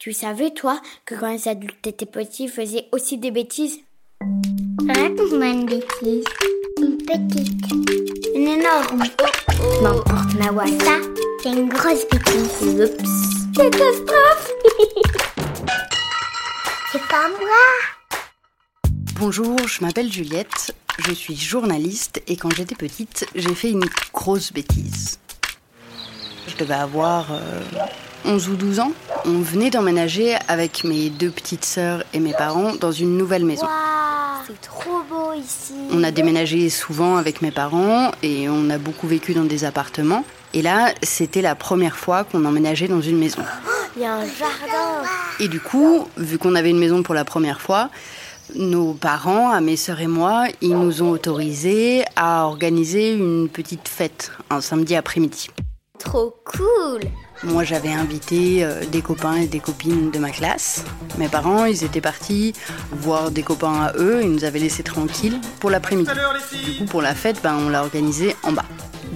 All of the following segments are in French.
Tu savais, toi, que quand les adultes étaient petits, ils faisaient aussi des bêtises? Raconte-moi une bêtise. Une petite. Une énorme. N'importe ma voix. Ça, c'est une grosse bêtise. Oups. Catastrophe C'est pas moi. Bonjour, je m'appelle Juliette, je suis journaliste et quand j'étais petite, j'ai fait une grosse bêtise. Je devais avoir euh, 11 ou 12 ans. On venait d'emménager avec mes deux petites sœurs et mes parents dans une nouvelle maison. C'est trop beau ici. On a déménagé souvent avec mes parents et on a beaucoup vécu dans des appartements. Et là, c'était la première fois qu'on emménageait dans une maison. Il y a un jardin. Et du coup, vu qu'on avait une maison pour la première fois, nos parents, à mes sœurs et moi, ils nous ont autorisés à organiser une petite fête un samedi après-midi. Trop cool Moi, j'avais invité euh, des copains et des copines de ma classe. Mes parents, ils étaient partis voir des copains à eux. Ils nous avaient laissés tranquilles pour l'après-midi. Du coup, pour la fête, ben, on l'a organisée en bas,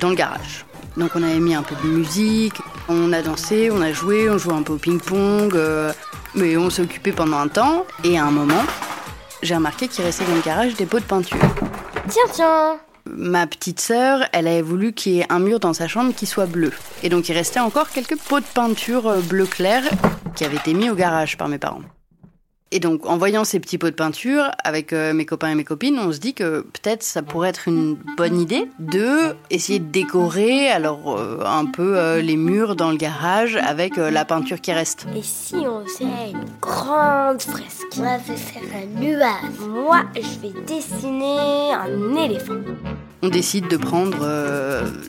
dans le garage. Donc, on avait mis un peu de musique, on a dansé, on a joué, on jouait un peu au ping-pong. euh, mais on s'est occupé pendant un temps. Et à un moment, j'ai remarqué qu'il restait dans le garage des pots de peinture. Tiens, tiens Ma petite sœur, elle avait voulu qu'il y ait un mur dans sa chambre qui soit bleu. Et donc il restait encore quelques pots de peinture euh, bleu clair qui avaient été mis au garage par mes parents. Et donc en voyant ces petits pots de peinture avec euh, mes copains et mes copines, on se dit que peut-être ça pourrait être une bonne idée de essayer de décorer alors euh, un peu euh, les murs dans le garage avec la peinture qui reste. Et si on faisait une grande fresque? Moi, je vais faire un nuage. Moi, je vais dessiner un éléphant. On décide de prendre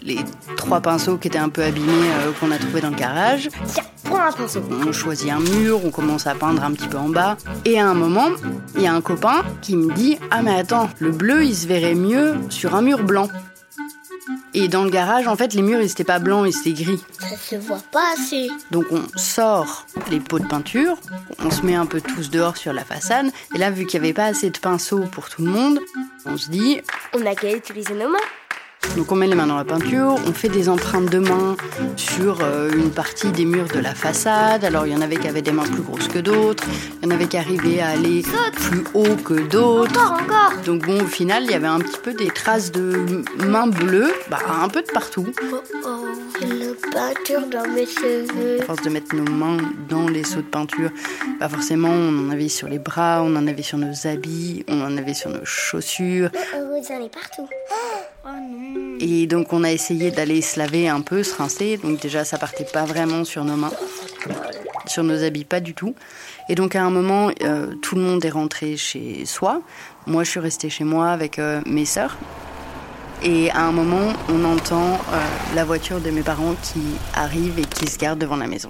les trois pinceaux qui étaient un peu abîmés qu'on a trouvés dans le garage. Tiens, prends un pinceau. On choisit un mur, on commence à peindre un petit peu en bas. Et à un moment, il y a un copain qui me dit Ah, mais attends, le bleu il se verrait mieux sur un mur blanc. Et dans le garage, en fait, les murs ils étaient pas blancs, ils étaient gris. Ça se voit pas assez. Donc on sort les pots de peinture, on se met un peu tous dehors sur la façade. Et là, vu qu'il n'y avait pas assez de pinceaux pour tout le monde, on se dit On a qu'à utiliser nos mains. Donc on met les mains dans la peinture, on fait des empreintes de mains sur euh, une partie des murs de la façade. Alors il y en avait qui avaient des mains plus grosses que d'autres, il y en avait qui arrivaient à aller plus haut que d'autres. Encore, encore Donc bon, au final, il y avait un petit peu des traces de mains bleues, bah, un peu de partout. Oh oh, de peinture dans mes cheveux. À force de mettre nos mains dans les seaux de peinture, bah forcément, on en avait sur les bras, on en avait sur nos habits, on en avait sur nos chaussures. Oh, vous en avez partout. Oh non Et donc on a essayé d'aller se laver un peu, se rincer. Donc déjà ça partait pas vraiment sur nos mains, sur nos habits pas du tout. Et donc à un moment, euh, tout le monde est rentré chez soi. Moi je suis restée chez moi avec euh, mes sœurs. Et à un moment, on entend euh, la voiture de mes parents qui arrive et qui se garde devant la maison.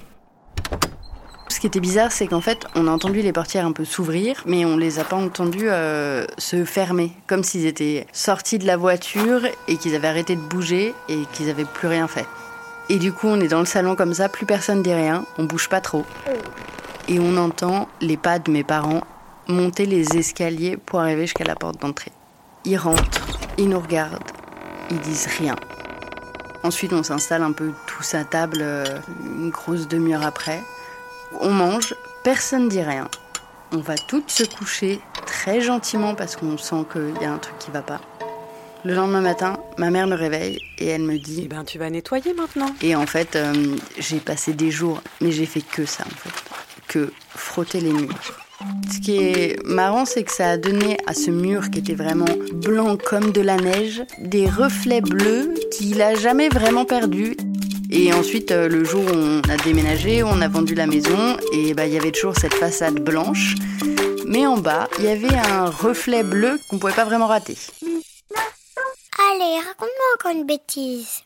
Ce qui était bizarre, c'est qu'en fait, on a entendu les portières un peu s'ouvrir, mais on les a pas entendues euh, se fermer, comme s'ils étaient sortis de la voiture et qu'ils avaient arrêté de bouger et qu'ils avaient plus rien fait. Et du coup, on est dans le salon comme ça, plus personne dit rien, on bouge pas trop. Et on entend les pas de mes parents monter les escaliers pour arriver jusqu'à la porte d'entrée. Ils rentrent, ils nous regardent, ils disent rien. Ensuite, on s'installe un peu tous à table, euh, une grosse demi-heure après. On mange, personne dit rien. On va toutes se coucher très gentiment parce qu'on sent qu'il y a un truc qui va pas. Le lendemain matin, ma mère me réveille et elle me Eh dit. ben, tu vas nettoyer maintenant. Et en fait, euh, j'ai passé des jours, mais j'ai fait que ça en fait, que frotter les murs. Ce qui est marrant, c'est que ça a donné à ce mur qui était vraiment blanc comme de la neige des reflets bleus qu'il a jamais vraiment perdu. Et ensuite, euh, le jour où on a déménagé, on a vendu la maison et bah, il y avait toujours cette façade blanche. Mais en bas, il y avait un reflet bleu qu'on pouvait pas vraiment rater. Allez, raconte-moi encore une bêtise.